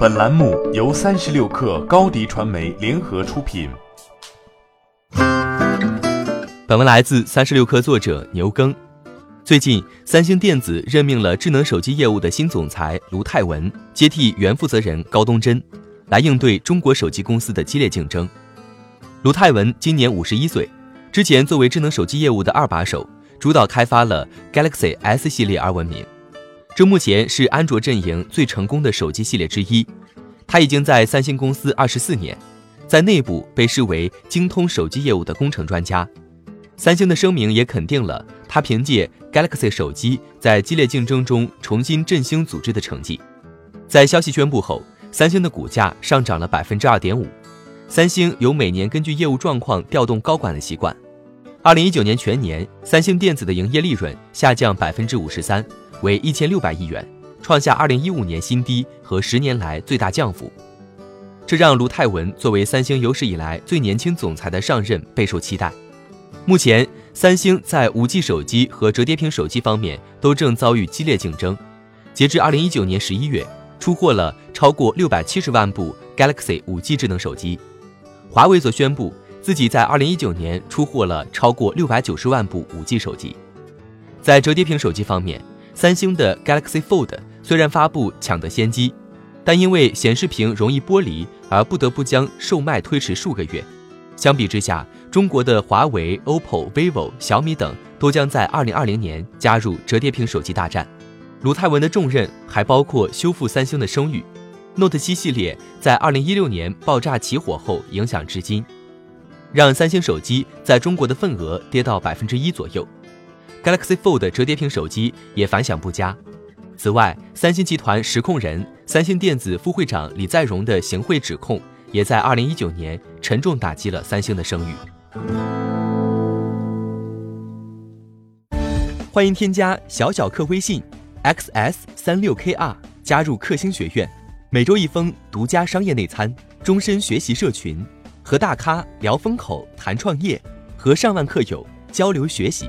本栏目由三十六氪高低传媒联合出品。本文来自三十六氪作者牛耕。最近，三星电子任命了智能手机业务的新总裁卢泰文，接替原负责人高东真，来应对中国手机公司的激烈竞争。卢泰文今年五十一岁，之前作为智能手机业务的二把手，主导开发了 Galaxy S 系列而闻名。这目前是安卓阵营最成功的手机系列之一。他已经在三星公司二十四年，在内部被视为精通手机业务的工程专家。三星的声明也肯定了他凭借 Galaxy 手机在激烈竞争中重新振兴组织的成绩。在消息宣布后，三星的股价上涨了百分之二点五。三星有每年根据业务状况调动高管的习惯。二零一九年全年，三星电子的营业利润下降百分之五十三。为一千六百亿元，创下二零一五年新低和十年来最大降幅。这让卢泰文作为三星有史以来最年轻总裁的上任备受期待。目前，三星在五 G 手机和折叠屏手机方面都正遭遇激烈竞争。截至二零一九年十一月，出货了超过六百七十万部 Galaxy 五 G 智能手机。华为则宣布自己在二零一九年出货了超过六百九十万部五 G 手机。在折叠屏手机方面，三星的 Galaxy Fold 虽然发布抢得先机，但因为显示屏容易剥离而不得不将售卖推迟数个月。相比之下，中国的华为、OPPO、vivo、小米等都将在2020年加入折叠屏手机大战。卢泰文的重任还包括修复三星的声誉。Note 7系列在2016年爆炸起火后影响至今，让三星手机在中国的份额跌到百分之一左右。Galaxy Fold 折叠屏手机也反响不佳。此外，三星集团实控人、三星电子副会长李在镕的行贿指控，也在2019年沉重打击了三星的声誉。欢迎添加小小客微信 xs 三六 kr 加入克星学院，每周一封独家商业内参，终身学习社群，和大咖聊风口、谈创业，和上万客友交流学习。